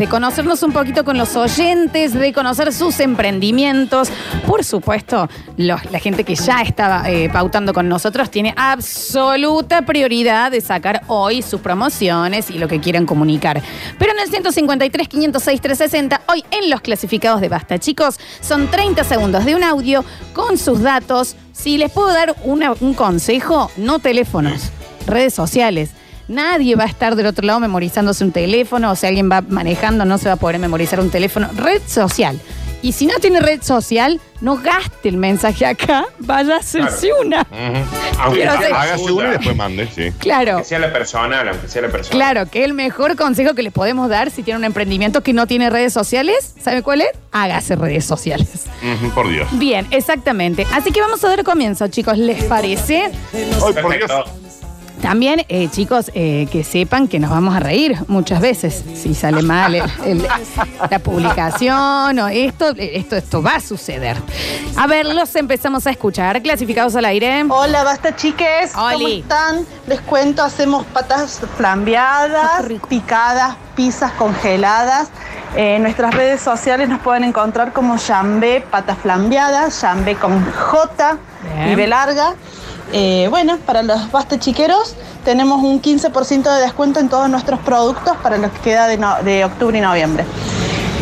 de conocernos un poquito con los oyentes, de conocer sus emprendimientos. Por supuesto, la gente que ya estaba eh, pautando con nosotros tiene absoluta prioridad de sacar hoy sus promociones y lo que quieran comunicar. Pero en el 153, 506, 360, hoy en los clasificados de Basta, chicos, son 30 segundos de un audio con sus datos. Si les puedo dar un consejo, no teléfonos, redes sociales. Nadie va a estar del otro lado memorizándose un teléfono, o si alguien va manejando no se va a poder memorizar un teléfono. Red social. Y si no tiene red social, no gaste el mensaje acá, vaya a hacerse una. Aunque hágase uno y después mande, sí. Claro. Que sea la personal, aunque sea la persona. Claro, que el mejor consejo que le podemos dar si tiene un emprendimiento que no tiene redes sociales, ¿sabe cuál es? Hágase redes sociales. Por Dios. Bien, exactamente. Así que vamos a dar comienzo, chicos. ¿Les parece? Ay, por Dios. También, eh, chicos, eh, que sepan que nos vamos a reír muchas veces si sale mal el- el- la publicación o esto, esto, esto va a suceder. A ver, los empezamos a escuchar. Clasificados al aire. Hola, basta chiques. ¿Cómo Oli. están? Les cuento, hacemos patas flambeadas, picadas, pizzas congeladas. Eh, en nuestras redes sociales nos pueden encontrar como Jambé Patas Flambeadas, Jambé con J Bien. y B larga. Eh, bueno, para los basta chiqueros tenemos un 15% de descuento en todos nuestros productos para lo que queda de, no- de octubre y noviembre.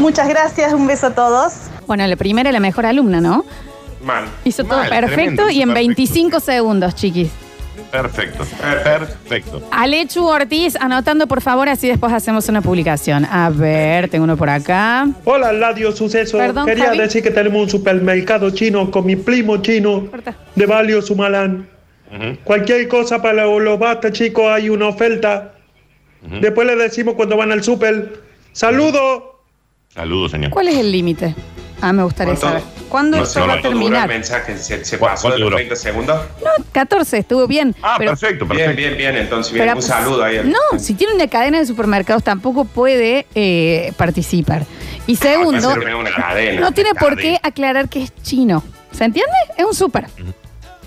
Muchas gracias, un beso a todos. Bueno, la primera y la mejor alumna, ¿no? Mal. Hizo todo perfecto tremendo, y en perfecto. 25 segundos, chiquis. Perfecto. Perfecto. Alechu Ortiz, anotando por favor, así después hacemos una publicación. A ver, tengo uno por acá. Hola, Radio Suceso. Perdón, Quería Javi. decir que tenemos un supermercado chino con mi primo chino Corta. de Valio Sumalán. Cualquier cosa para los, basta, chicos, hay una oferta. Después le decimos cuando van al super. ¡Saludos! Saludos, señor. ¿Cuál es el límite? Ah, me gustaría ¿Cuánto? saber. ¿Cuándo No se va a dura el terminar? mensaje. ¿Se, se ¿Cu- pasó de los duró? 30 segundos? No, 14, estuvo bien. Ah, pero- perfecto, Bien, perfecto. bien, bien. Entonces, bien. pero- un saludo ahí. al- No, si tiene una cadena de supermercados tampoco puede eh, participar. Y Va a segundo, ser una cadena. no tiene por qué aclarar que es chino. ¿Se entiende? Es un súper.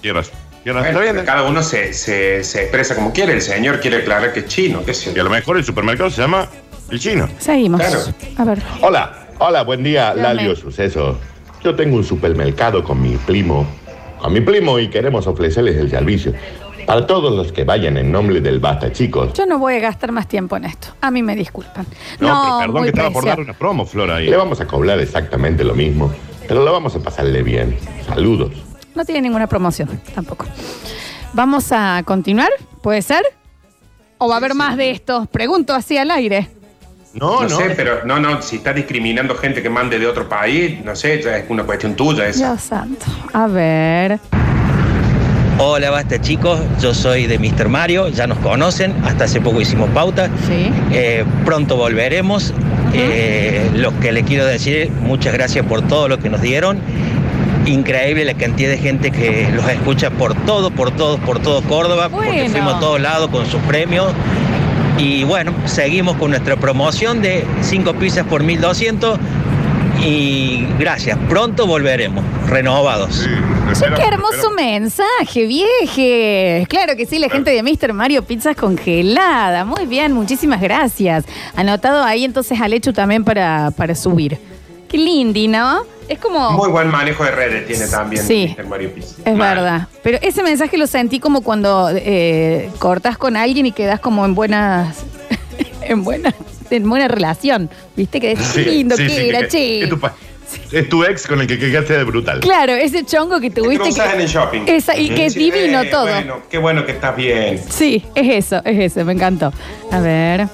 Tienes. Bueno, cada uno se, se, se expresa como quiere. El señor quiere aclarar que es chino. ¿Qué sé Y yo? a lo mejor el supermercado se llama El Chino. Seguimos. Claro. A ver. Hola, hola, buen día. Lalio Suceso. Yo tengo un supermercado con mi primo, con mi primo y queremos ofrecerles el servicio. Para todos los que vayan en nombre del Basta, chicos, Yo no voy a gastar más tiempo en esto. A mí me disculpan. No, pero perdón muy que estaba por dar una promo, Flora, ahí. le vamos a cobrar exactamente lo mismo, pero lo vamos a pasarle bien. Saludos. No tiene ninguna promoción tampoco. Vamos a continuar, ¿puede ser? ¿O va a haber más de estos? Pregunto así al aire. No, No, no. sé, pero no, no, si está discriminando gente que mande de otro país, no sé, ya es una cuestión tuya esa. Dios santo. A ver. Hola, basta chicos, yo soy de Mr. Mario, ya nos conocen, hasta hace poco hicimos pauta, Sí. Eh, pronto volveremos. Eh, lo que le quiero decir, muchas gracias por todo lo que nos dieron. Increíble la cantidad de gente que los escucha por todo, por todo, por todo Córdoba, porque fuimos a todos lados con sus premios. Y bueno, seguimos con nuestra promoción de 5 pizzas por 1200. Y gracias, pronto volveremos, renovados. Sí, qué hermoso mensaje, vieje. Claro que sí, la gente de Mr. Mario Pizzas congelada. Muy bien, muchísimas gracias. Anotado ahí entonces al hecho también para, para subir. Qué lindi, ¿no? Es como... Muy buen manejo de redes tiene también Sí. Mr. Mario Pizzi. Es Mal. verdad. Pero ese mensaje lo sentí como cuando eh, cortas con alguien y quedas como en buenas. en buena, en buena relación. ¿Viste? Que es Sí, lindo sí, que sí, era, que- che. Es tu, es tu ex con el que quedaste de brutal. Claro, ese chongo que Te tuviste. cruzas que- en el shopping. Esa- y que es divino eh, todo. Bueno, qué bueno que estás bien. Sí, es eso, es eso, me encantó. A ver.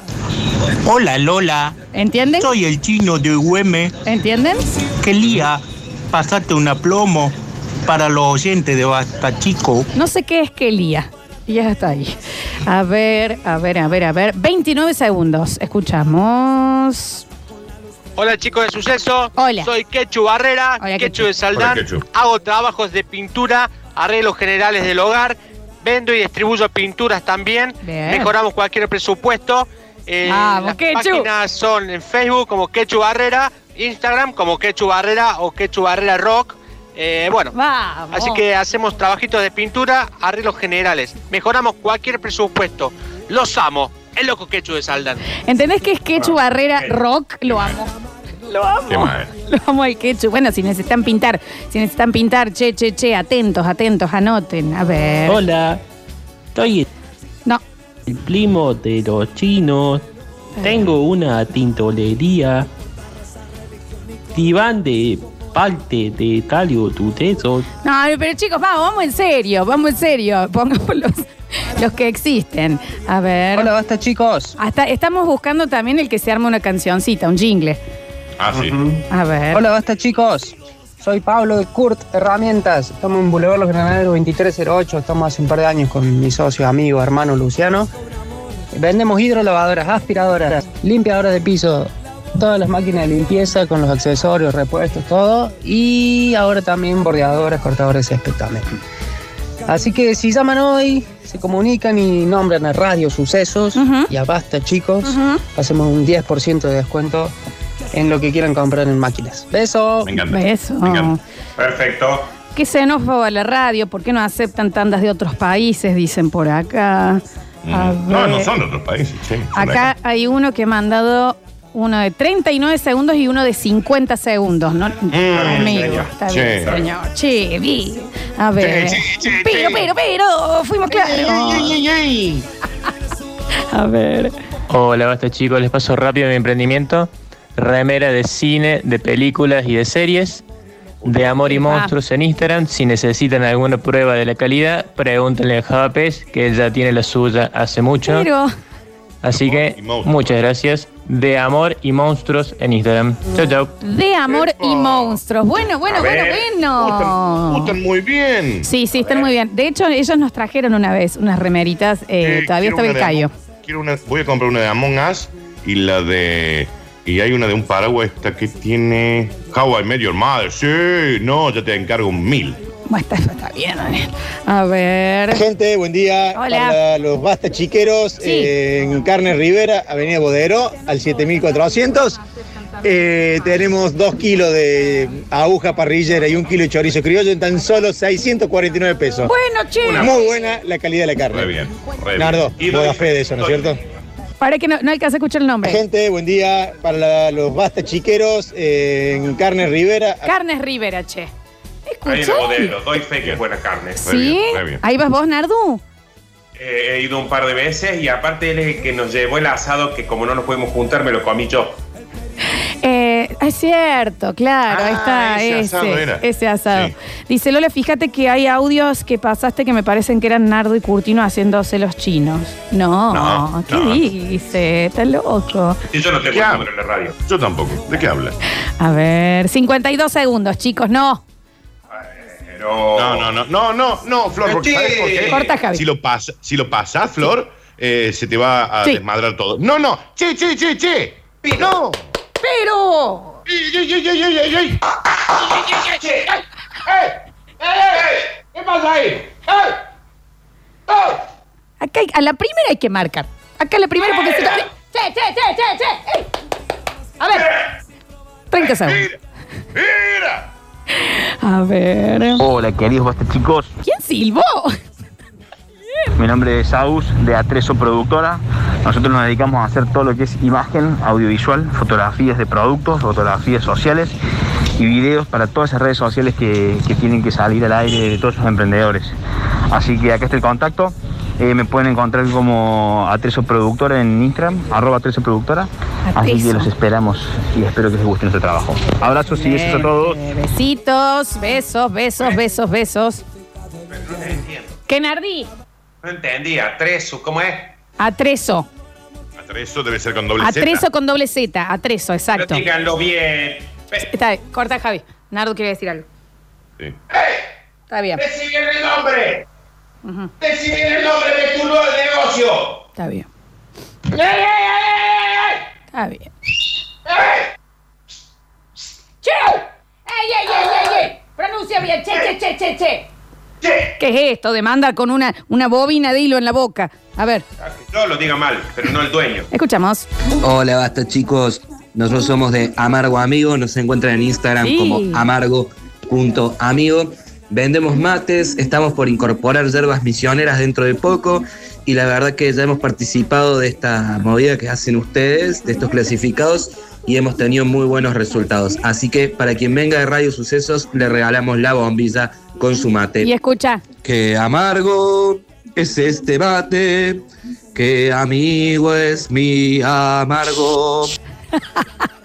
Hola Lola, ¿Entienden? soy el chino de Güeme. ¿Entienden? Quería pasarte una plomo para los oyentes de Basta Chico. No sé qué es que lía. Y ya está ahí. A ver, a ver, a ver, a ver. 29 segundos. Escuchamos. Hola chicos de Suceso, Hola. soy Quechu Barrera, Hola, Quechu Quechu. de Saldán, Hola, Quechu. hago trabajos de pintura, arreglos generales del hogar, vendo y distribuyo pinturas también, Bien. mejoramos cualquier presupuesto. Eh, Vamos, las Quechu. páginas son en Facebook como Quechu Barrera, Instagram como Quechu Barrera o Quechu Barrera Rock. Eh, bueno, Vamos. así que hacemos trabajitos de pintura, arreglos generales, mejoramos cualquier presupuesto. Los amo. El loco Quechu de Saldan. ¿Entendés que es Quechu Barrera Rock? Lo amo. Lo amo. Qué mal. Lo amo el Quechu. Bueno, si necesitan pintar, si necesitan pintar, che, che, che, atentos, atentos, anoten. A ver. Hola, estoy No. el primo de los chinos. Tengo una tintolería. Diván de parte de talio tuteso. No, pero chicos, vamos, vamos en serio, vamos en serio. Pongamos los, que existen. A ver. Hola, basta chicos. Hasta estamos buscando también el que se arme una cancioncita, un jingle. Ah, sí. A ver. Hola, basta chicos. Soy Pablo de Kurt Herramientas. Estamos en Boulevard Los Granaderos 2308. Estamos hace un par de años con mi socio, amigo, hermano Luciano. Vendemos hidrolavadoras, aspiradoras, limpiadoras de piso, todas las máquinas de limpieza con los accesorios, repuestos, todo. Y ahora también bordeadoras, cortadores de césped también. Así que si llaman hoy, se comunican y nombran a Radio Sucesos y a Basta chicos, hacemos un 10% de descuento en lo que quieran comprar en máquinas. Beso. Me encanta. Beso. Me encanta. Perfecto. Qué xenófoba la radio, ¿por qué no aceptan tandas de otros países? Dicen por acá. A Mm. No, no son de otros países, de Acá hay uno que ha mandado uno de 39 segundos y uno de 50 segundos. ¿no? Amigo, señor. está Che. bien, señor. Che, vi. A ver. Che, che, che, pero, che. pero, pero, fuimos claros. A ver. Hola, basta chicos, les paso rápido mi emprendimiento. Remera de cine, de películas y de series. De Amor y Ah. Monstruos en Instagram. Si necesitan alguna prueba de la calidad, pregúntenle a Javapes, que ella tiene la suya hace mucho. Pero, Así que muchas gracias. De Amor y Monstruos en Instagram. Chau, chau. de amor y monstruos. Bueno, bueno, A bueno, ver, bueno. Gustan muy bien. Sí, sí, están muy bien. De hecho, ellos nos trajeron una vez unas remeritas. eh, Eh, todavía quiero estaba el una de callo. Among- quiero una, voy a comprar una de Among Us y la de. Y hay una de un paraguas esta que tiene. How I Met Your Mother. Sí, no, ya te encargo un mil. Bueno, está, está bien, Daniel. A ver. Gente, buen día. Hola. Para los Basta Chiqueros Sí. eh, en Carne Rivera, Avenida Bodero, al 7400. Eh, tenemos dos kilos de aguja parrillera y un kilo de chorizo criollo en tan solo 649 pesos. Bueno, che. Muy buena la calidad de la carne. Re bien. Re bien. Nardo, das fe de eso, ¿no es cierto? Para que no, no alcance a escuchar el nombre. Gente, buen día. Para la- los Basta Chiqueros eh, en Carne Rivera, Carnes Rivera, che. Ahí en el modelo, doy fe que es buena carne. ¿Sí? Ahí vas vos, Nardu. Eh, he ido un par de veces y aparte él es el que nos llevó el asado que como no nos podemos juntar me lo comí yo. Eh, es cierto, claro, ahí está, Ah, ese ese, asado era. ese asado. Dice Lola, fíjate que hay audios que pasaste que me parecen que eran Nardo y Curtino haciéndose los chinos. No, No, ¿qué no. dice? Está loco. Y yo no tengo el número en la radio. Yo tampoco. ¿De qué habla? A ver, 52 segundos, chicos, no. Pero... No, no, no, no, no, no, Flor, porque Sí. ¿sabes por qué? Corta, Javi. Si lo, pasa, si lo pasas, Flor, eh, se te va a Sí. desmadrar todo. No, no, che, che, che, che. No. Pero. ¡Ey, ey, ey, ey, ey, ey, ey! ¿Qué pasa ahí? Acá hay- a la primera hay que marcar. Acá a la primera porque se Che, che, che, che, che. ¡Ey! A ver. 30 segundos. ¡Mira! A ver. Hola, queridos basta chicos. ¿Quién silbó? Mi nombre es Aus de Atreso Productora. Nosotros nos dedicamos a hacer todo lo que es imagen audiovisual, fotografías de productos, fotografías sociales y videos para todas esas redes sociales que, que tienen que salir al aire de todos esos emprendedores. Así que acá está el contacto. Eh, me pueden encontrar como Atreso Productora en Instagram, arroba Atreso Productora. Así que los esperamos y espero que les guste nuestro trabajo. Abrazos y besos a todos. Besitos, besos, besos, besos, besos. ¿Qué Nardi? No entendí, Atrezo, ¿cómo es? Atreso. Atrezo debe ser con doble Z. Atreso con doble Z. Atreso, exacto. Pero díganlo bien. Está bien, corta Javi. Nardo quiere decir algo. Sí. Está bien. Decí bien el nombre. Bien el nombre de tu nuevo negocio. Está bien. ¡Ey, ey, ey, ey, Está bien. ¡Che! ¡Ey, ey, ey, ey, ey! Pronuncia bien. Che, che, che, che, che. ¿Qué es esto de mandar con una, una bobina de hilo en la boca? A ver, Yo lo diga mal, pero no el dueño. escuchamos. Hola, basta chicos. Nosotros somos de Amargo Amigo. Nos encuentran en Instagram Sí. como amargo.amigo. Vendemos mates. Estamos por incorporar hierbas misioneras dentro de poco. y la verdad que ya hemos participado de esta movida que hacen ustedes, de estos clasificados, y hemos tenido muy buenos resultados. Así que para quien venga de Radio Sucesos, le regalamos la bombilla con su mate. Y escucha. Qué amargo es este mate, qué amigo es mi amargo.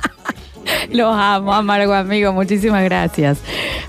Los amo, amargo amigo, muchísimas gracias.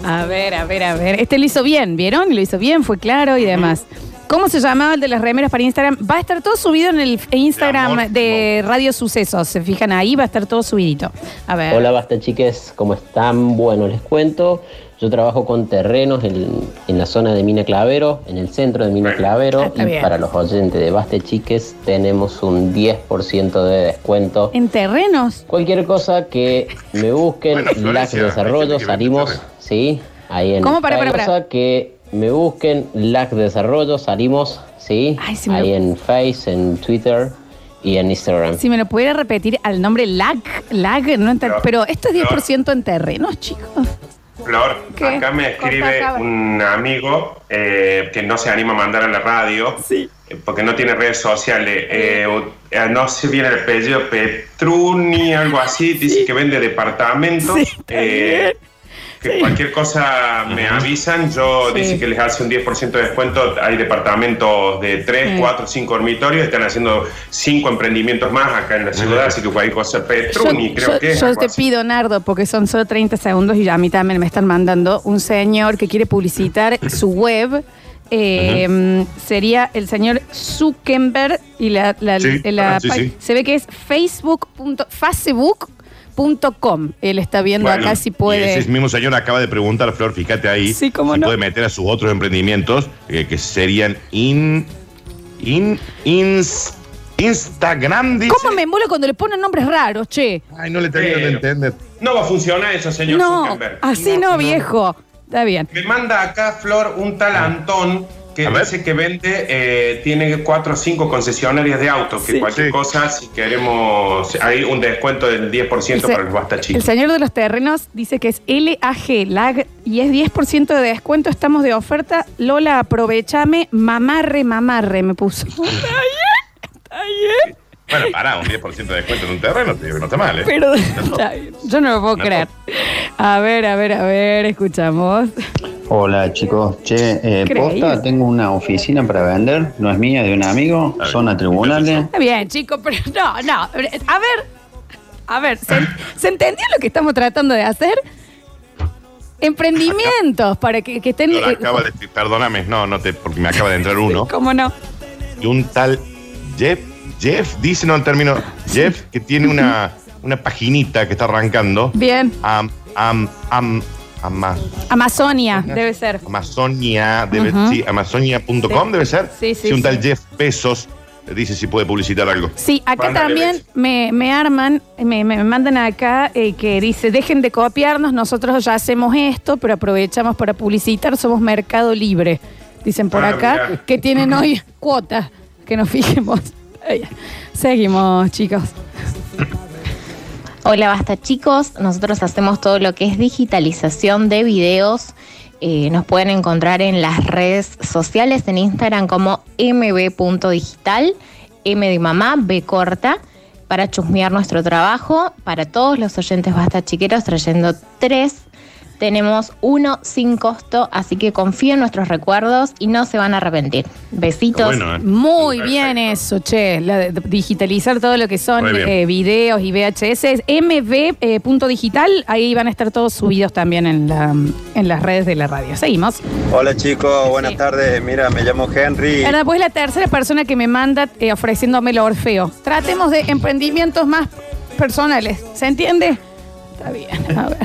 A ver, a ver, a ver. Este lo hizo bien, ¿vieron? Lo hizo bien, fue claro y demás. ¿Cómo se llamaba el de las remeras para Instagram? Va a estar todo subido en el Instagram de Radio Sucesos. Se fijan ahí, va a estar todo subidito. A ver. Hola, basta chiques, ¿cómo están? Bueno, les cuento. Yo trabajo con terrenos en, en la zona de Mina Clavero, en el centro de Mina Clavero. Ah, está y bien. para los oyentes de Baste Chiques tenemos un 10% de descuento. ¿En terrenos? Cualquier cosa que me busquen, Bueno, Desarrollo, salimos, sí, ahí en ¿Cómo? Para, cualquier para, para. cosa que me busquen, LAC Desarrollo, salimos, sí, sí me ahí en Face, en Twitter y en Instagram. Si me lo pudiera repetir al nombre LAG, LAG, no enter- pero esto es 10% en terrenos, chicos. Flor, ¿Qué? acá me escribe un amigo eh, que no se anima a mandar a la radio eh, porque no tiene redes sociales. Eh, eh, no sé bien el apellido, Petruni, algo así. Dice que vende departamentos. Eh, que cualquier cosa me avisan. Yo Sí. dice que les hace un 10% de descuento. Hay departamentos de 3, Sí. 4, 5 dormitorios. Están haciendo 5 emprendimientos más acá en la ciudad. Así que cualquier cosa. Petruni, yo creo yo- que es. yo te así. pido, Nardo, porque son solo 30 segundos y a mí también me están mandando un señor que quiere publicitar su web. Eh, Sería el señor Zuckerberg y la, la- Sí, la- ah, sí, sí. se ve que es facebook. facebook.com. Él está viendo Bueno, acá si y puede. ese mismo señor acaba de preguntar, Flor, fíjate ahí, Sí, cómo si no. puede meter a sus otros emprendimientos, eh, que serían in, in, ins- Instagram, dice. ¿Cómo me embola cuando le ponen nombres raros, che? Ay, no le termino de Pero- entender. No va a funcionar eso, señor No, Zuckerberg. así no, viejo. Está bien. Me manda acá, Flor, un tal Antón que dice que vende, eh, tiene cuatro o cinco concesionarias de autos, que Sí. cualquier cosa, si queremos, hay un descuento del 10% El se- para los basta El chicos. señor de los terrenos dice que es LAG, LAG, y es 10% de descuento. Estamos de oferta. Lola, aprovechame. Mamarre, mamarre, me puso. Está bien, está bien. Bueno, pará, un 10% de descuento en un terreno, te digo que no está mal, ¿eh? Pero. Yo no lo puedo No. creer. A ver, a ver, a ver, escuchamos. Hola chicos, che, eh, posta, tengo una oficina para vender, no es mía, de un amigo, zona tribunales. Está bien, chicos, pero no, no. A ver, a ver, ¿se, ¿se entendió lo que estamos tratando de hacer? Emprendimientos para que, que estén. Eh, acaba de decir, perdóname, no, no te, porque me acaba de entrar uno. ¿Cómo no? Y un tal Jeff, Jeff, dice no el término, Jeff, que tiene una, una paginita que está arrancando. Bien. Am, am, am, ama- Amazonia, debe ser. Amazonia, debe, Ujú. sí, amazonia.com Sí. debe ser. Sí, sí, un sí. tal Jeff Bezos dice si puede publicitar algo. Sí, acá también me, me arman, me, me mandan acá eh, que dice, dejen de copiarnos, nosotros ya hacemos esto, pero aprovechamos para publicitar, somos Mercado Libre. Dicen por Ah, acá mirá. que tienen hoy cuotas, que nos fijemos. Seguimos, chicos. Hola, basta chicos. Nosotros hacemos todo lo que es digitalización de videos. Eh, nos pueden encontrar en las redes sociales, en Instagram como mb.digital, M de mamá, B corta, para chusmear nuestro trabajo. Para todos los oyentes basta chiqueros, trayendo tres. Tenemos uno sin costo, así que confíen en nuestros recuerdos y no se van a arrepentir. Besitos. ¿eh? Muy bien eso, che. la de- digitalizar todo lo que son eh, videos y VHS. mb.digital, ahí van a estar todos subidos también en, la, en las redes de la radio. Seguimos. Hola chicos, buenas tardes. Mira, me llamo Henry. Ahora, pues la tercera persona que me manda eh, ofreciéndome el Orfeo. Tratemos de emprendimientos más personales. ¿Se entiende? Está bien, a ver.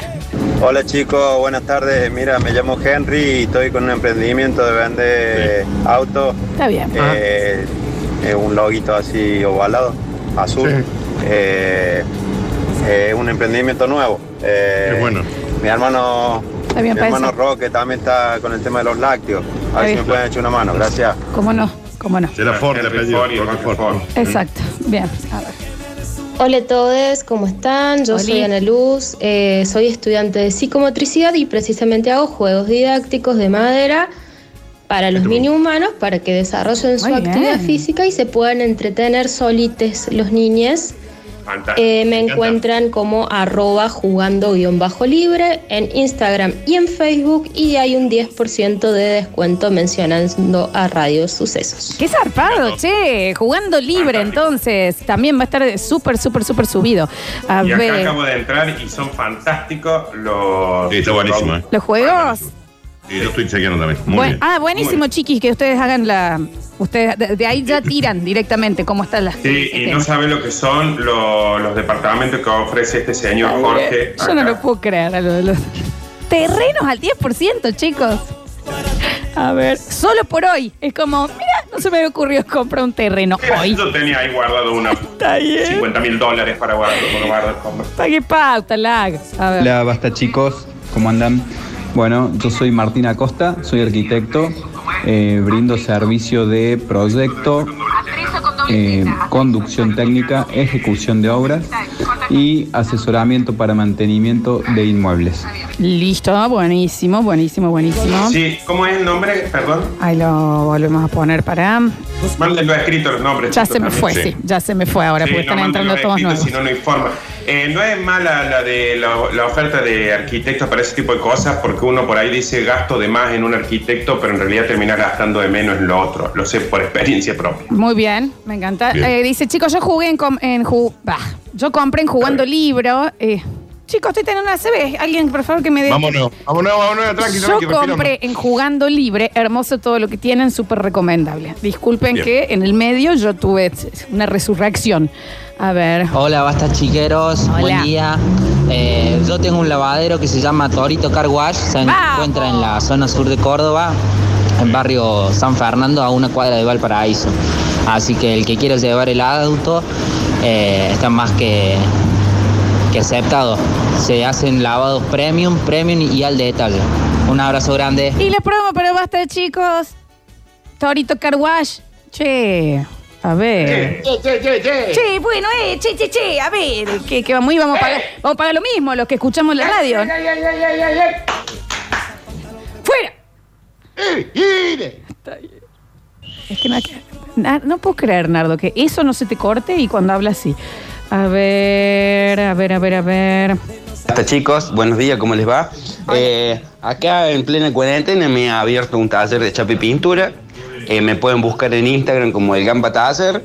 Hola chicos, buenas tardes. Mira, me llamo Henry y estoy con un emprendimiento de vender autos. Está bien. Eh, eh, un loguito así ovalado, azul. Eh, eh, un emprendimiento nuevo. Eh, Qué bueno. Mi hermano, Está bien, mi hermano. Roque también está con el tema de los lácteos. A ver si me pueden echar una mano. Gracias. ¿Cómo no? ¿Cómo no? De la Ford, de Roque Ford. Exacto. Bien, a ver. Hola a todos, ¿cómo están? Yo soy Ana Luz, eh, soy estudiante de psicomotricidad y precisamente hago juegos didácticos de madera para los mini humanos para que desarrollen su Muy actividad bien. física y se puedan entretener solites los niños. Fantástico. Eh, me encuentran como arroba jugando guion bajo libre en Instagram y en Facebook y hay un 10% de descuento mencionando a Radio Sucesos. Qué zarpado, che. Jugando libre, entonces. También va a estar súper, súper, súper subido. A Y acá ver. acabo de entrar y son fantásticos los. Sí, está buenísimo, ¿eh? ¿Los juegos? Y yo estoy chequeando también. Muy Buen- bien. ah, buenísimo, chiquis, que ustedes hagan la. Ustedes de, de ahí ya tiran directamente cómo están las. Sí, y no sabe lo que son lo- los departamentos que ofrece este señor Jorge. Yo no lo puedo creer. a lo de los- Terrenos al 10%, chicos. A ver, solo por hoy. Es como, mira, no se me había ocurrido comprar un terreno hoy. Yo tenía ahí guardado unos bien. 50 mil dólares para guardar. Para guardar. Pague pauta, lag. A ver. Hola, basta chicos, ¿cómo andan? Bueno, yo soy Martín Acosta, soy arquitecto, eh, brindo servicio de proyecto, eh, conducción técnica, ejecución de obras y asesoramiento para mantenimiento de inmuebles. Listo, buenísimo, buenísimo, buenísimo. Sí, ¿cómo es el nombre? Perdón. Ahí lo volvemos a poner para. Mándenlo escrito los nombres. Ya se me también. fue, sí. Ya se me fue ahora, Sí, porque no, están entrando todos escrito, nuevos. Si no, no informa. Eh, no es mala la de la, la oferta de arquitectos para ese tipo de cosas, porque uno por ahí dice gasto de más en un arquitecto, pero en realidad termina gastando de menos en lo otro. Lo sé por experiencia propia. Muy bien, me encanta. Bien. Eh, dice, chicos, yo jugué en, com- en ju- bah, yo compré en jugando libro. eh, chicos, estoy teniendo una CB. Alguien, por favor, que me dé. Vámonos, vámonos, vámonos, tranqui, Yo tranqui, respiramos. compré en Jugando Libre, hermoso todo lo que tienen, súper recomendable. Disculpen Bien. que en el medio yo tuve una resurrección. A ver. Hola, basta chiqueros, Hola. buen día. Eh, yo tengo un lavadero que se llama Torito Car Wash, se encuentra en la zona sur de Córdoba, en barrio San Fernando, a una cuadra de Valparaíso. Así que el que quiera llevar el auto eh, está más que, que aceptado. Se hacen lavados premium, premium y al detalle. Un abrazo grande. Y la promo, pero basta, chicos. Torito Carwash. Che, a ver. Che, che, che, che. Che, bueno, eh, che, che, che, a ver, que, que vamos, y vamos a pagar, vamos a pagar lo mismo, los que escuchamos la radio. ¡Fuera! Es que no, no puedo creer, Nardo, que eso no se te corte y cuando habla así. A ver, a ver, a ver, a ver. Hasta chicos, buenos días, ¿cómo les va? Eh, acá en plena cuarentena me ha abierto un taller de chapa y pintura. Eh, me pueden buscar en Instagram como el Gamba Taller.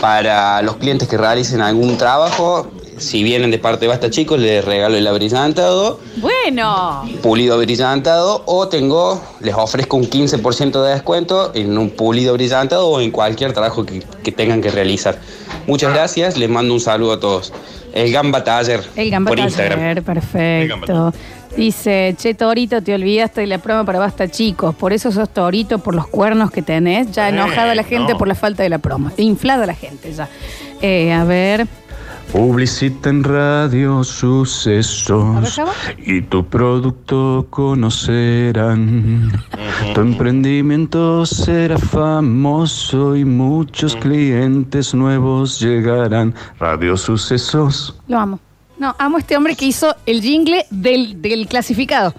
Para los clientes que realicen algún trabajo, si vienen de parte de Basta Chicos, les regalo el abrillantado, Bueno, pulido abrillantado, o tengo, les ofrezco un 15% de descuento en un pulido abrillantado o en cualquier trabajo que, que tengan que realizar. Muchas gracias, les mando un saludo a todos. El Gamba Taller el gamba por Instagram. taller, perfecto. Dice, che, Torito, te olvidaste de la prueba para basta, chicos. Por eso sos Torito, por los cuernos que tenés. Ya enojada la gente no. por la falta de la promo. Inflada la gente ya. Eh, a ver. Publicita en radio sucesos y tu producto conocerán. Tu emprendimiento será famoso y muchos clientes nuevos llegarán. Radio Sucesos. Lo amo. No, amo a este hombre que hizo el jingle del, del clasificado.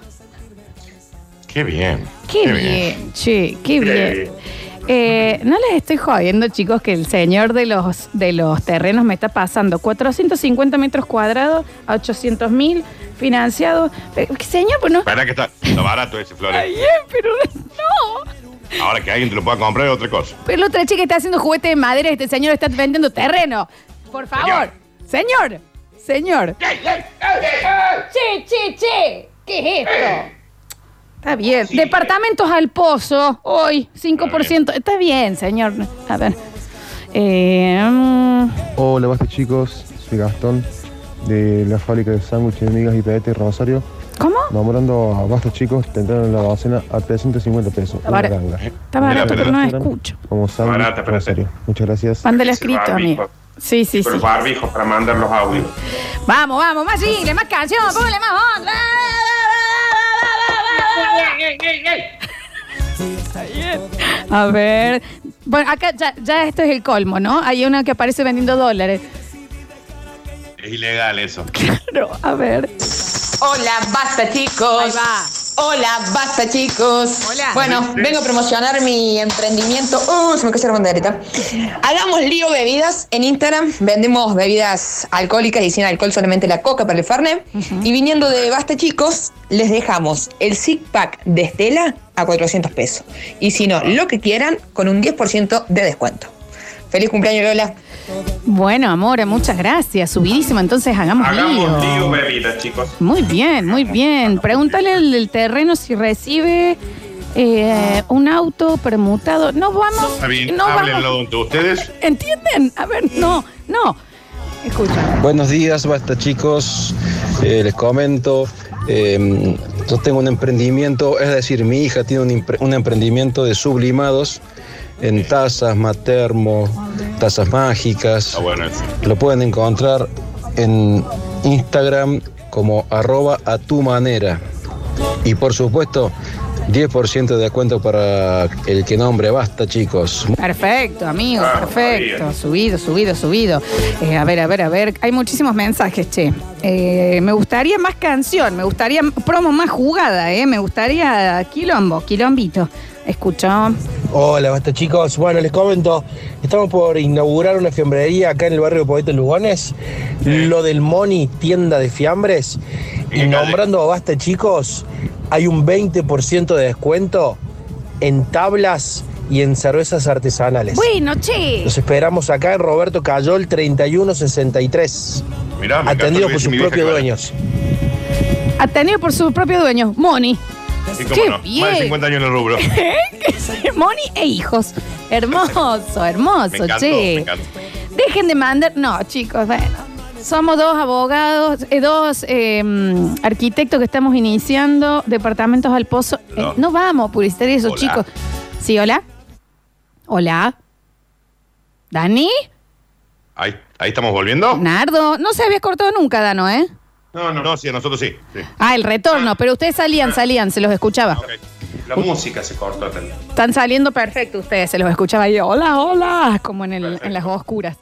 Qué bien. Qué, bien, che, qué bien. Eh, no les estoy jodiendo, chicos, que el señor de los, de los terrenos me está pasando 450 metros cuadrados a 800 mil financiados. Eh, Señor, pues no. Espera que está, está barato ese, Flores. Ay, eh, pero no. Ahora que alguien te lo pueda comprar es otra cosa. Pero la otra chica está haciendo juguete de madera y este señor está vendiendo terreno. Por favor. Señor. Señor. Che, che, che. ¿Qué es esto? Está bien. Departamentos al pozo. Hoy, 5%. Está bien, señor. A ver. Eh, Hola, basta chicos, soy Gastón de la fábrica de sándwiches de migas y pedete Rosario. ¿Cómo? Nombrando a basta chicos, te entraron en la docena a 350 pesos. Está ganga. Está barato, pero no escucho. Como sándwich Barata, pero Rosario. Muchas gracias. Mándale escrito, amigo. Sí, sí, sí. Los barbijos para mandar los audios. Vamos, vamos, más jingle, más canción, póngale más onda. A ver. Bueno, acá ya, ya esto es el colmo, ¿no? Hay una que aparece vendiendo dólares. Es ilegal eso. Pero, a ver. Hola, basta chicos. Ahí va. Hola, basta chicos. Hola. Bueno, vengo a promocionar mi emprendimiento. Uh, se me cayó la banderita. Hagamos lío bebidas en Instagram. Vendemos bebidas alcohólicas y sin alcohol solamente la coca para el Fernet. Y viniendo de basta chicos, les dejamos el six pack de Estela a 400 pesos. Y si no, lo que quieran, con un 10% de descuento. Feliz cumpleaños, Lola. Bueno, amor, muchas gracias. Subidísimo, entonces hagamos, Hagamos lío. lío bebidas, chicos. Muy bien, muy bien. Pregúntale al del terreno si recibe eh, un auto permutado. No vamos. Está bien, no vamos. háblenlo entre ustedes. ¿Entienden? A ver, no, no. Escucha. Buenos días, basta chicos. Eh, les comento, eh, yo tengo un emprendimiento, es decir, mi hija tiene un, un emprendimiento de sublimados en tazas, matermo, tazas mágicas. Lo pueden encontrar en Instagram como arroba a tu manera. Y por supuesto, 10% de descuento para el que nombre basta, chicos. Perfecto, amigo, Ah, perfecto. bien. Subido, subido, subido. Eh, a ver, a ver, a ver. Hay muchísimos mensajes, che. Eh, me gustaría más canción, me gustaría promo más jugada, ¿eh? Me gustaría quilombo, quilombito. Escuchó. Hola, basta chicos. Bueno, les comento, estamos por inaugurar una fiambrería acá en el barrio Poeta Lugones. Lo del Moni, tienda de fiambres. Y nombrando a basta chicos, hay un 20% de descuento en tablas y en cervezas artesanales. Bueno, che. Los esperamos acá en Roberto Cayol 3163. Mirá, me Atendido por sus propios dueños. Atendido por su propio dueño, Moni. Sí, cómo Qué no. bien. Más de 50 años en el rubro. Moni e hijos. Hermoso, hermoso, Me encantó, che. me encantó. Dejen de mandar. No, chicos, bueno. Somos dos abogados, eh, dos eh, mm, arquitectos que estamos iniciando departamentos al pozo. Eh, No. no vamos a publicitar eso, Hola. chicos. Sí, hola. Hola. Dani. Ahí, ahí estamos volviendo. Nardo. No se había cortado nunca, Dano, ¿eh? No, no. No, sí, a nosotros sí. sí. Ah, el retorno. Pero ustedes salían, salían, se los escuchaba. La música se cortó también. Están saliendo perfecto ustedes, se los escuchaba yo. Hola, hola, como en, el- en las oscuras.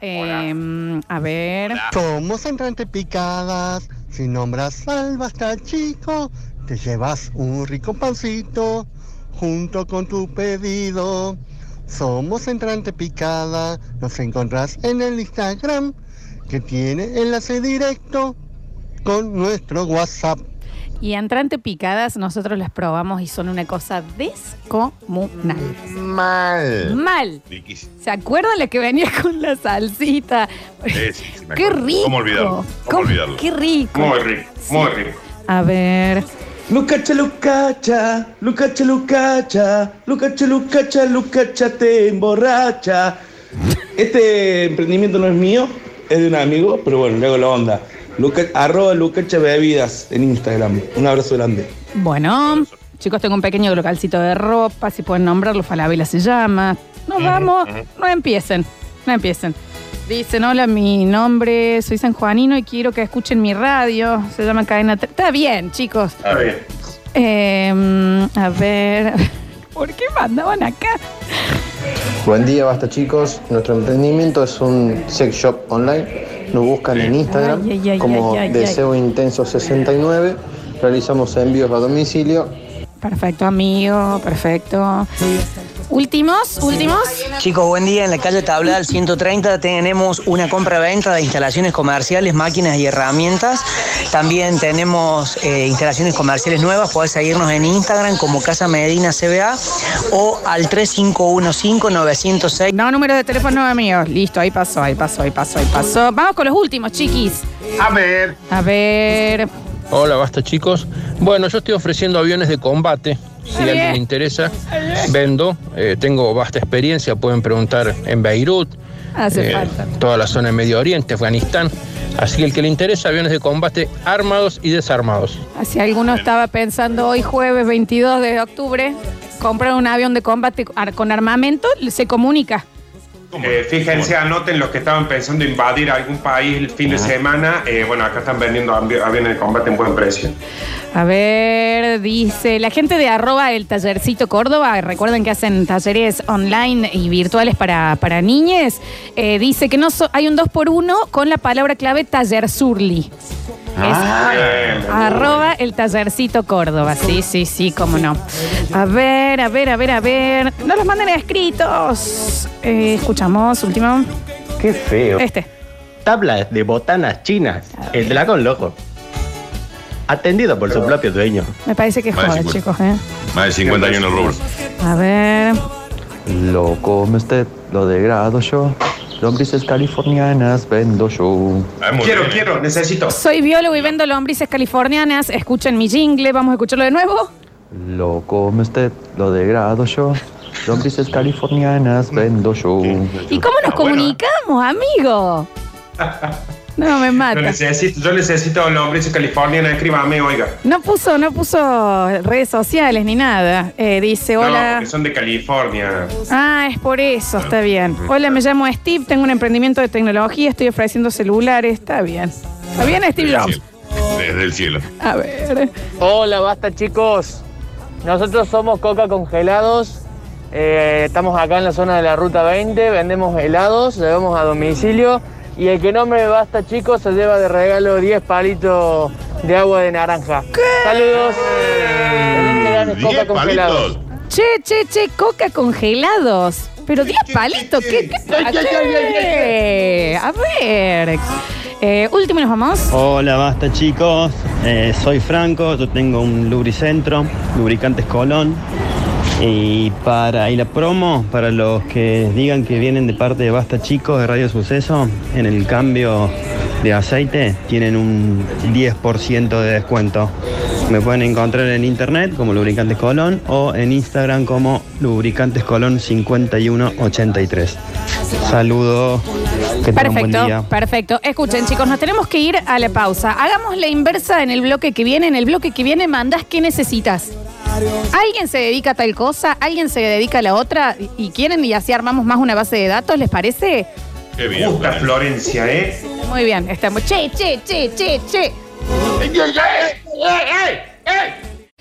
Eh, a ver. Somos entrantes picadas. Si nombras al basta chico, te llevas un rico pancito junto con tu pedido. Somos entrante picada. Nos encontrás en el Instagram que tiene enlace directo con nuestro WhatsApp. Y entrante picadas, nosotros las probamos y son una cosa descomunal. Mal. Mal. ¿Se acuerdan la que venía con la salsita? Sí, sí, sí, me Qué rico. ¿Cómo olvidarlo? ¿Cómo, olvidarlo? Qué rico. Muy rico, muy rico. A ver. Lucacha, Lucacha, Lucacha, Lucacha, Lucacha, Lucacha, Lucacha te emborracha. Este emprendimiento no es mío, es de un amigo, pero bueno, le hago la onda. Luca, arroba Bebidas en Instagram. Un abrazo grande. Bueno, chicos, tengo un pequeño localcito de ropa, si pueden nombrarlo, Falabella se llama. Nos vamos, no empiecen, no empiecen. Dicen, hola, mi nombre, soy San Juanino y quiero que escuchen mi radio. Se llama Cadena... Tre- Está bien, chicos. Está bien. Eh, a ver, ¿por qué mandaban acá? Buen día, basta chicos. Nuestro emprendimiento es un sex shop online. Nos buscan en Instagram Ay, ay, ay, como Deseo Intenso 69. Realizamos envíos a domicilio. Perfecto, amigo, perfecto. Últimos, últimos. Chicos, buen día. En la calle Tablal 130 tenemos una compra-venta de instalaciones comerciales, máquinas y herramientas. También tenemos eh, instalaciones comerciales nuevas. Podés seguirnos en Instagram como Casa Medina CBA o al 3515-906. No, número de teléfono amigos. Listo, ahí pasó, ahí pasó, ahí pasó, ahí pasó. Vamos con los últimos, chiquis. A ver. A ver. Hola, basta chicos. Bueno, yo estoy ofreciendo aviones de combate. Si alguien le interesa, vendo. Eh, tengo vasta experiencia. Pueden preguntar en Beirut, Hace eh, falta. toda la zona de Medio Oriente, Afganistán. Así que el que le interesa, aviones de combate armados y desarmados. Si alguno estaba pensando hoy jueves 22 de octubre comprar un avión de combate con armamento, se comunica. Eh, fíjense, anoten los que estaban pensando invadir algún país el fin de semana. Eh, bueno, acá están vendiendo avi- aviones de combate en buen precio. A ver, dice la gente de arroba el tallercito Córdoba, recuerden que hacen talleres online y virtuales para, para niñes, eh, dice que no so- hay un 2 por 1 con la palabra clave taller surly. Ah, Arroba el tallercito Córdoba, sí, sí, sí, cómo no. A ver, a ver, a ver, a ver. No los manden escritos. Eh, escuchamos, último. Qué feo. Este. Tablas de botanas chinas. El dragón loco. Atendido por su propio dueño. Me parece que es Más de joven, 50. chicos, ¿eh? Más de 50 años en el rubro. A ver. Lo come usted, lo degrado yo. Lombrices californianas vendo yo. Quiero, quiero, necesito. Soy biólogo y vendo lombrices californianas. Escuchen mi jingle. Vamos a escucharlo de nuevo. Lo come usted, lo degrado yo. Lombrices californianas vendo yo. ¿Y cómo nos comunicamos, amigo? No, me Yo mata. necesito, yo necesito lombrices californianas, escríbame, oiga. No puso, no puso redes sociales ni nada. Eh, dice, No, hola. porque son de California. Ah, es por eso, está bien. Hola, me llamo Steve, tengo un emprendimiento de tecnología, estoy ofreciendo celulares, está bien. ¿Está bien, Steve Jobs? Desde el cielo. A ver. Hola, basta chicos. Nosotros somos Coca Congelados. Eh, estamos acá en la zona de la Ruta 20. Vendemos helados, llevamos a domicilio. Y el que no me basta chicos se lleva de regalo 10 palitos de agua de naranja. Saludos. Feliz verano, Coca Congelados. Che, che, che, coca congelados. Pero 10 palitos, ¿qué? qué, qué? A ver. Eh, último y nos vamos. Hola, basta chicos. Eh, soy Franco, yo tengo un lubricentro, lubricantes Colón. Y para y la promo, para los que digan que vienen de parte de Basta Chicos de Radio Suceso, en el cambio de aceite tienen un 10% de descuento. Me pueden encontrar en internet como Lubricantes Colón o en Instagram como Lubricantes Colón 5183. Saludos. Que tengan buen día. Perfecto, perfecto. Escuchen, chicos, nos tenemos que ir a la pausa. Hagamos la inversa en el bloque que viene. En el bloque que viene mandás qué necesitas. Alguien se dedica a tal cosa, alguien se dedica a la otra y- y quieren y así armamos más una base de datos, ¿les parece? Qué bien. Gusta Florencia, ¿eh? Muy bien, estamos. Che, che, che, che, che.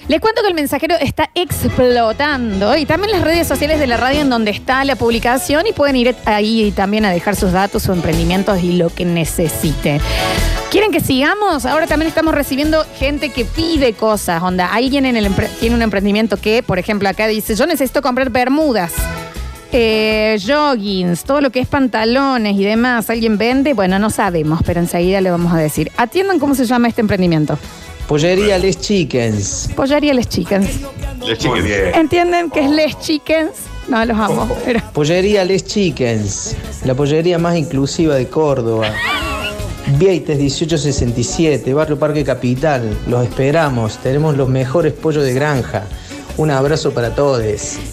Les cuento que el mensajero está explotando y también las redes sociales de la radio en donde está la publicación y pueden ir ahí también a dejar sus datos, sus emprendimientos y lo que necesite. ¿Quieren que sigamos? Ahora también estamos recibiendo gente que pide cosas. Onda, alguien tiene un emprendimiento que, por ejemplo, acá dice, yo necesito comprar bermudas. Eh, joggings, todo lo que es pantalones y demás, ¿alguien vende? Bueno, no sabemos, pero enseguida le vamos a decir. Atiendan cómo se llama este emprendimiento. Pollería Les Chickens. Pollería Les Chickens. Les Chickens. ¿Entienden qué es Les Chickens? No, los amo. pero- Pollería Les Chickens. La pollería más inclusiva de Córdoba. Vieites 1867, Barrio Parque Capital. Los esperamos. Tenemos los mejores pollos de granja. Un abrazo para todos.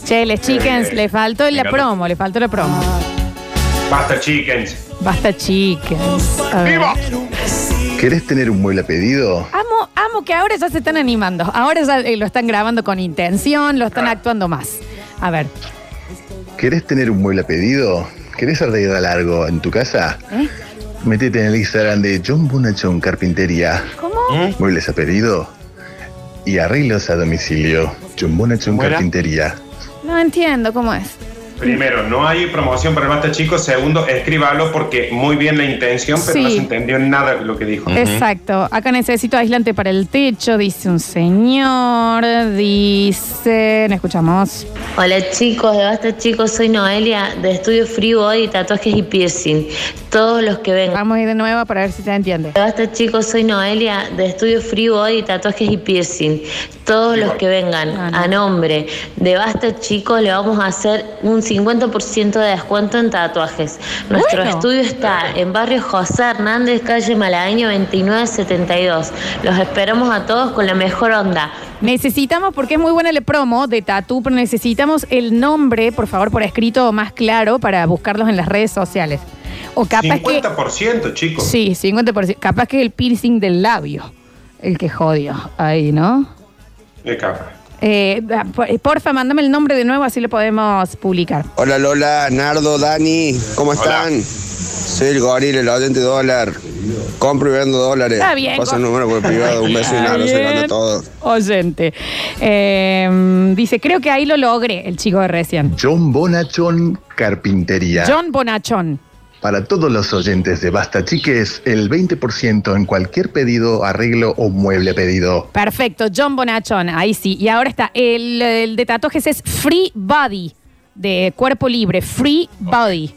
Che, Les Chickens, le faltó la promo, le faltó la promo. Basta, chickens. Basta Chickens. A ver. ¿Querés tener un mueble a pedido? Amo, amo que ahora ya se están animando. Ahora ya eh, lo están grabando con intención, lo están actuando más. A ver. ¿Querés tener un mueble a pedido? ¿Querés arreglar largo en tu casa? ¿Eh? Métete en el Instagram de John Bonachón Carpintería. ¿Cómo? Muebles a pedido y arreglos a domicilio. John Bonachón ¿Cómo era? Carpintería. No entiendo cómo es. Primero, no hay promoción para el Basta Chicos. Segundo, escríbalo porque muy bien la intención, pero no se entendió nada lo que dijo. Exacto. Acá necesito aislante para el techo, dice un señor. Dice. ¿No escuchamos? Hola chicos, de Basta chicos, soy Noelia de Estudio Free Body, Tatuajes y Piercing. Todos los que vengan. Vamos a ir de nuevo para ver si se entiende. De Basta chicos, soy Noelia de Estudio Free Body, Tatuajes y Piercing. Todos los que vengan a nombre de Basta chicos le vamos a hacer un 50% de descuento en tatuajes. Nuestro Bueno. estudio está en barrio José Hernández, calle Malagueño 2972. Los esperamos a todos con la mejor onda. Necesitamos, porque es muy buena la promo de Tatu, pero necesitamos el nombre, por favor, por escrito más claro para buscarlos en las redes sociales. O capaz que. 50%, chicos. Sí, 50%. Capaz que el piercing del labio. El que jodió. Ahí, ¿no? De capa. Eh, da- por- porfa, mándame el nombre de nuevo, así lo podemos publicar. Hola Lola, Nardo, Dani, ¿cómo están? Soy el goril, el oyente dólar. Compro y vendo dólares. Está bien, Pasa el número por el privado, un beso y un Está abrazo bien. grande a todos. Oyente. Eh, dice, creo que ahí lo logré, el chico de recién. John Bonachón Carpintería. John Bonachón. Para todos los oyentes de Basta Chiques, el 20% en cualquier pedido, arreglo o mueble pedido. Perfecto, John Bonachón, ahí sí. Y ahora está, el, el de tatuajes es Free Body, de cuerpo libre, Free Body.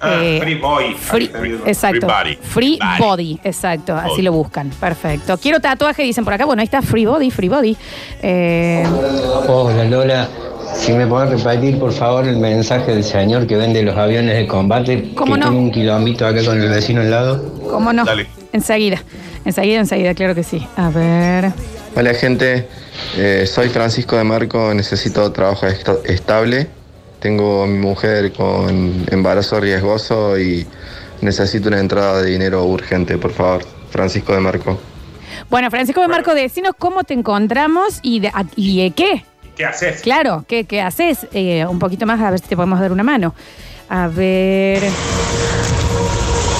Ah, Eh, Free Boy. Free- está. exacto. Free Body. Free body. exacto. Así lo buscan. Perfecto. Quiero tatuaje, dicen por acá. Bueno, ahí está Free Body, Free Body. Eh, Hola Lola, si me podés repetir por favor el mensaje del señor que vende los aviones de combate, ¿Cómo que no? tiene un kilómetro acá con el vecino al lado. ¿Cómo no? Enseguida. Enseguida, enseguida, claro que sí. A ver. Hola gente, Eh, soy Francisco de Marco, necesito trabajo est- estable. Tengo a mi mujer con embarazo riesgoso y necesito una entrada de dinero urgente, por favor. Francisco de Marco. Bueno, Francisco de Marco, decinos cómo te encontramos y, de, y qué. ¿Qué haces? Claro, ¿qué, qué haces? Eh, un poquito más a ver si te podemos dar una mano. A ver.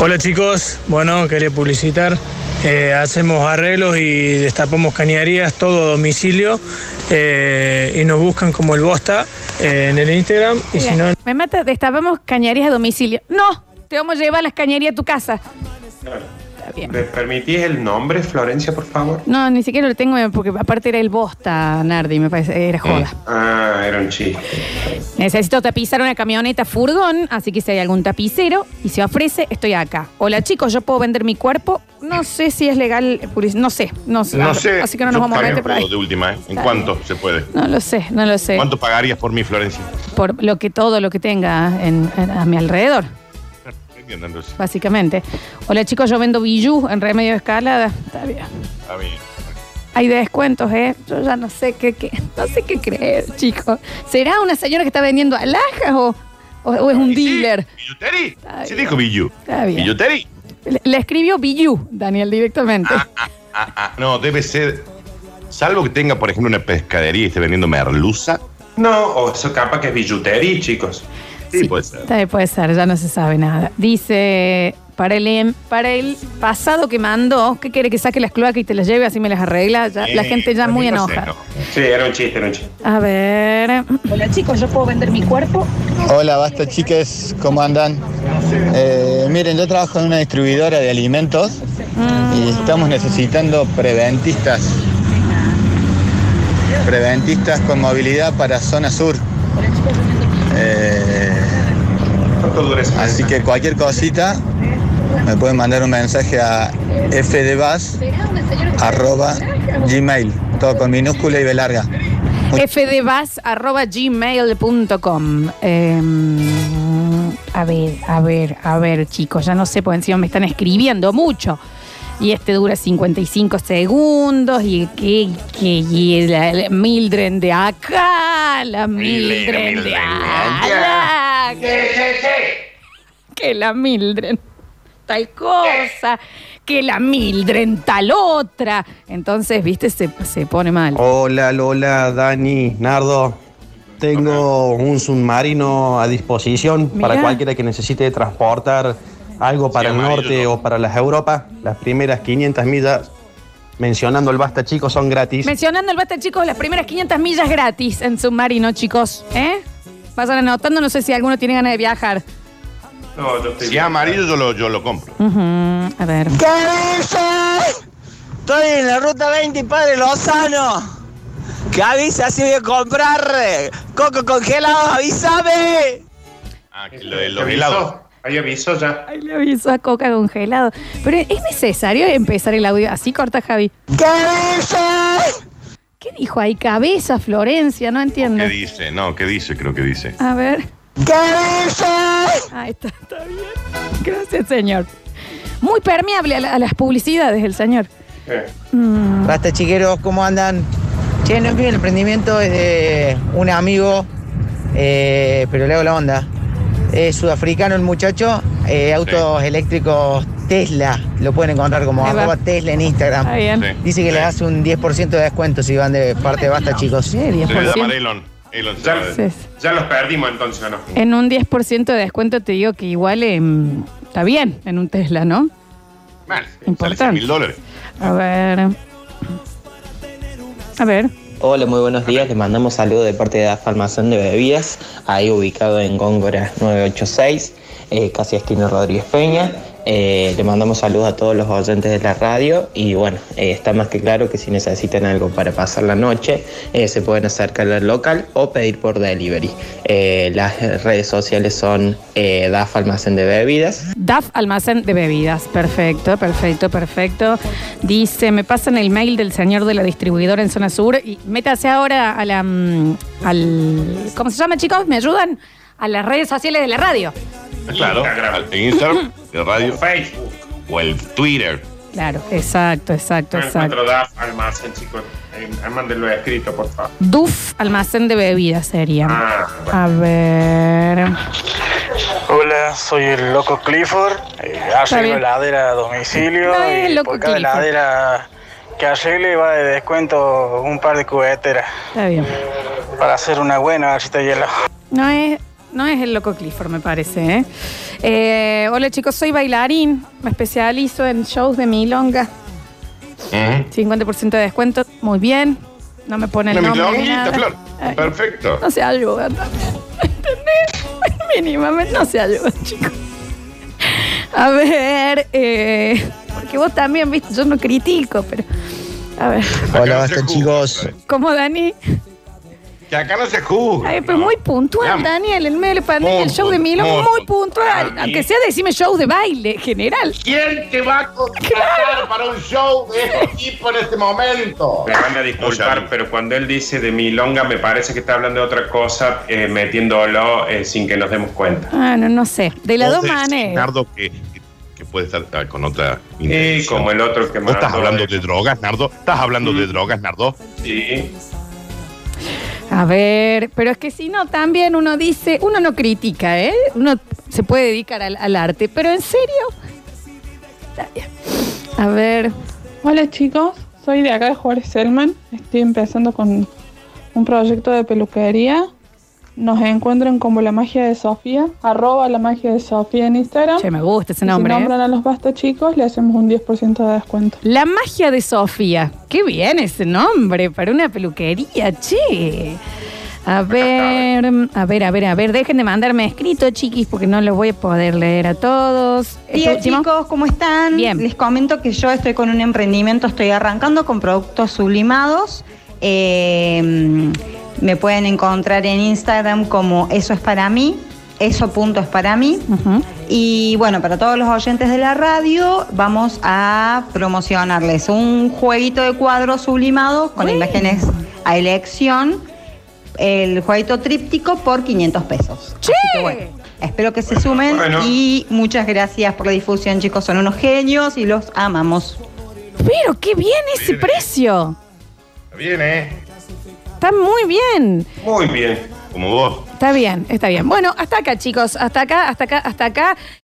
Hola chicos, bueno, quería publicitar. Eh, hacemos arreglos y destapamos cañerías, todo a domicilio. eh, y nos buscan como el Bosta eh, en el Instagram. Y si no, Me mata, destapamos cañerías a domicilio. No, te vamos a llevar las cañerías a tu casa. ¿Me permitís el nombre, Florencia, por favor? No, ni siquiera lo tengo porque aparte era el bosta, Nardi, me parece, era joda. Ah, era un chiste. Necesito tapizar una camioneta furgón, así que si hay algún tapicero y se ofrece, estoy acá. Hola chicos, yo puedo vender mi cuerpo. No sé si es legal, no sé, no sé. No sé. Así que no nos yo vamos a meter por ahí. de última, ¿eh? ¿En Está cuánto se puede? No lo sé, no lo sé. ¿Cuánto pagarías por mí, Florencia? Por lo que todo lo que tenga en- en- a mi alrededor, Básicamente. Hola chicos, yo vendo bijú en remedio de escalada. Está bien. Está bien. Hay descuentos, ¿eh? Yo ya no sé qué, qué- no sé qué creer, chicos. ¿Será una señora que está vendiendo alhajas o, o- o es un dealer? ¿Billuteri? Se dijo Billu. Está bien. ¿Billuteri? Le, le escribió Bijú, Daniel, directamente. Ah, ah, no, debe ser. Salvo que tenga, por ejemplo, una pescadería y esté vendiendo merluza. No, o eso capaz que es billutería, chicos. Sí, puede ser. Puede ser, ya no se sabe nada. Dice, para el, em- para el pasado que mandó, ¿qué quiere que saque las cloacas y te las lleve así me las arregla? Ya- la gente ya muy enojada. no. Sí, era un chiste, era un chiste. A ver. Hola chicos, yo puedo vender mi cuerpo. Hola, basta chiques, ¿cómo andan? Eh, miren, yo trabajo en una distribuidora de alimentos y estamos necesitando preventistas. Preventistas con movilidad para zona sur. Eh, así que cualquier cosita me pueden mandar un mensaje a gmail, todo con minúscula y b larga. fdbas.gmail.com eh, A ver, a ver, a ver, chicos, ya no sé, porque encima me están escribiendo mucho. Y este dura 55 segundos. Y que, que y la, la Mildred de acá, la Mildred de allá. Que, que la Mildred tal cosa, que la Mildred tal otra. Entonces, viste, se, se pone mal. Hola Lola, Dani, Nardo. Tengo un submarino a disposición Mirá. para cualquiera que necesite transportar algo para el norte o para las Europas. Las primeras 500 millas, mencionando el Basta Chicos, son gratis. Mencionando el basta, chicos, las primeras 500 millas gratis en submarino, chicos. ¿Eh? Vayan anotando, no sé si alguno tiene ganas de viajar. No, yo estoy Si es amarillo, yo lo, yo lo compro. Ujú, A ver. ¿Qué dices? Estoy en la ruta 20 y Padre Lozano. ¿Qué avisa si voy a comprar eh, coco congelado? ¡Avísame! Ah, que lo de ¿Te los avisó? helados. Ahí aviso ya. Ay, le aviso a Coca congelado. Pero ¿es necesario empezar el audio así corta, Javi? ¿Qué dices? ¿Qué dijo ahí? Cabeza, Florencia, no entiendo. ¿Qué dice? No, ¿qué dice? Creo que dice. A ver. ¿Qué dices? Ahí está, está bien. Gracias, señor. Muy permeable a, la- a las publicidades, el señor. Mm. Basta chiqueros, ¿cómo andan? Che, no es mío el emprendimiento, es de un amigo, eh, pero le hago la onda. Es sudafricano el muchacho, eh, autos eléctricos Tesla. Lo pueden encontrar como arroba Tesla en Instagram. Bien. Sí. Dice que les hace un 10% de descuento si van de parte de Basta, chicos. Se le llama Elon. Elon se Ya, llama. Sí. ya los perdimos entonces, ¿no? En un 10% de descuento te digo que igual em, está bien en un Tesla, ¿no? Mal, Importante. mil dólares. A ver. A ver. Hola, muy buenos días. Les mandamos saludos de parte de DAF Almacén de Bebidas, ahí ubicado en Góngora 986, eh, casi Rodríguez Peña. Eh, le mandamos saludos a todos los oyentes de la radio y bueno, eh, está más que claro que si necesitan algo para pasar la noche, eh, se pueden acercar al local o pedir por delivery. Eh, las redes sociales son eh, DAF Almacén de Bebidas. DAF Almacén de Bebidas. Perfecto, perfecto, perfecto. Dice, me pasan el mail del señor de la distribuidora en zona sur y métase ahora a la... mm, al, ¿Cómo se llama, chicos? ¿Me ayudan? A las redes sociales de la radio. Claro, al Instagram, el radio, Facebook. o el Twitter. Claro, exacto, exacto, No encuentro exacto. DAF almacén, chicos. Mándenlo escrito, por favor. DUF Almacén de Bebidas sería. Ah, A ver... Hola, soy el loco Clifford. Eh, arreglo heladera a domicilio. No y loco por cada Clifford. heladera que arregle va de descuento un par de cubeteras Está bien. para hacer una buena barrita de hielo. No es, no es el loco Clifford, me parece. ¿eh? Eh, hola chicos, soy bailarín. Me especializo en shows de milonga. 50% de descuento. Muy bien. No me pone el Una nombre. milonguita, nada. Flor. Ay, Perfecto. No se ayuda. ¿Entendés? Mínimamente no se ayuda, chicos. A ver, eh, porque vos también, viste, yo no critico, pero. A ver. Hola, basta chicos. ¿Cómo, Dani? Que acá no se juzga. Ay, pero muy puntual, Daniel. En medio de la pandemia, el Muy show de Milo, puntual, muy puntual. Aunque sea decime show de baile general. ¿Quién te va a contratar para un show de este tipo en este momento? Me van a disculpar, pero cuando él dice de milonga, me parece que está hablando de otra cosa, eh, metiéndolo eh, sin que nos demos cuenta. Ah, no, no sé. De las dos maneras. Nardo, que, que puede estar ah, con otra intención. como el otro que ¿Vos estás mandó hablando de- de drogas, Nardo? ¿Estás hablando de drogas, Nardo? Sí. A ver, pero es que si no, también uno dice, uno no critica, ¿eh? Uno se puede dedicar al, al arte, pero en serio. A ver. Hola chicos, soy de acá de Juárez Selman. Estoy empezando con un proyecto de peluquería. Nos encuentran como la magia de Sofía, arroba la magia de Sofía en Instagram. Che, me gusta ese Y nombre, Si ¿eh? nombran a los basta chicos, le hacemos un 10% de descuento. La magia de Sofía. Qué bien ese nombre para una peluquería, che. A ver, a ver, a ver, a ver. Dejen de mandarme escrito, chiquis, porque no los voy a poder leer a todos. Bien, ¿Esto último? chicos, ¿cómo están? Les comento que yo estoy con un emprendimiento, estoy arrancando con productos sublimados. Eh, me pueden encontrar en Instagram como Eso es para mí, eso punto es para mí. Y bueno, para todos los oyentes de la radio, vamos a promocionarles un jueguito de cuadros sublimados con imágenes a elección. El jueguito tríptico por 500 pesos. Así que bueno, espero que se sumen bueno. y muchas gracias por la difusión, chicos. Son unos genios y los amamos. Pero qué bien ese precio. Está bien, ¿eh? Está muy bien. Muy bien. Como vos. Está bien, está bien. Bueno, hasta acá, chicos. Hasta acá, hasta acá, hasta acá.